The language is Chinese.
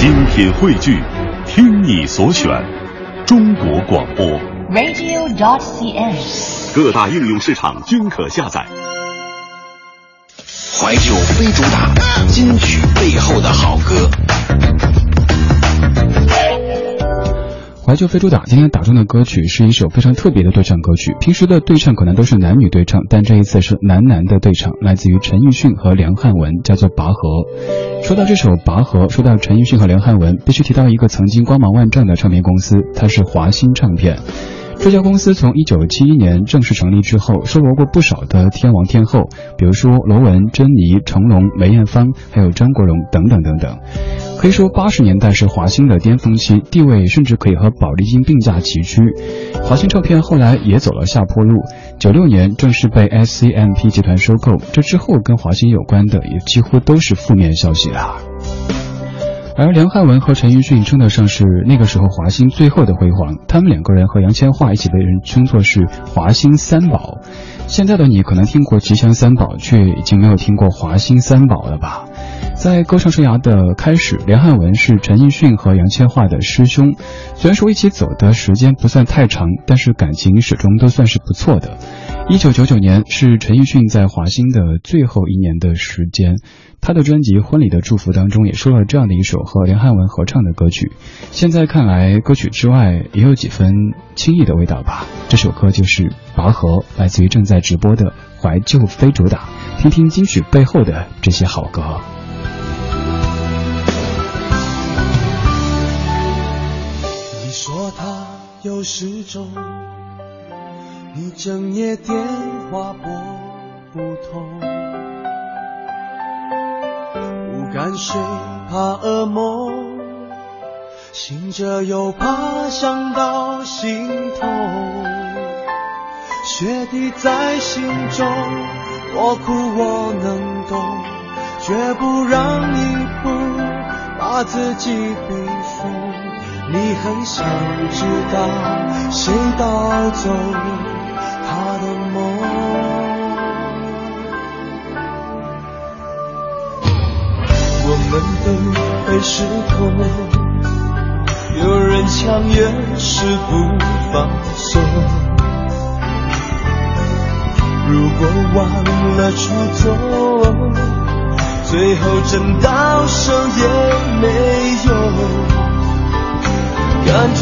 精品汇聚，听你所选，中国广播。radio.cn。各大应用市场均可下载。怀旧非主打，金曲背后的好歌。怀旧非主打，今天打中的歌曲是一首非常特别的对唱歌曲。平时的对唱可能都是男女对唱，但这一次是男男的对唱，来自于陈奕迅和梁汉文，叫做《拔河》。说到这首《拔河》，说到陈奕迅和梁汉文，必须提到一个曾经光芒万丈的唱片公司，它是华星唱片。这家公司从一九七一年正式成立之后，收罗过不少的天王天后，比如说罗文、珍妮、成龙、梅艳芳，还有张国荣等等等等。可以说，八十年代是华星的巅峰期，地位甚至可以和宝丽金并驾齐驱。华星唱片后来也走了下坡路，九六年正式被 SCMP 集团收购，这之后跟华星有关的也几乎都是负面消息了。而梁汉文和陈奕迅称得上是那个时候华星最后的辉煌，他们两个人和杨千嬅一起被人称作是华星三宝。现在的你可能听过吉祥三宝，却已经没有听过华星三宝了吧？在歌唱生涯的开始，梁汉文是陈奕迅和杨千嬅的师兄，虽然说一起走的时间不算太长，但是感情始终都算是不错的。一九九九年是陈奕迅在华星的最后一年的时间，他的专辑《婚礼的祝福》当中也收了这样的一首和梁汉文合唱的歌曲。现在看来，歌曲之外也有几分轻易的味道吧。这首歌就是《拔河》，来自于正在直播的怀旧非主打，听听金曲背后的这些好歌。你说他有时钟，你整夜电话拨不通，不敢睡，怕噩梦，醒着又怕想到心痛，雪滴在心中，我哭我能懂，绝不让一步把自己逼疯。你很想知道谁盗走的梦？我们都会失控，有人强忍是不放松。如果忘了初衷，最后真到手也没用。看着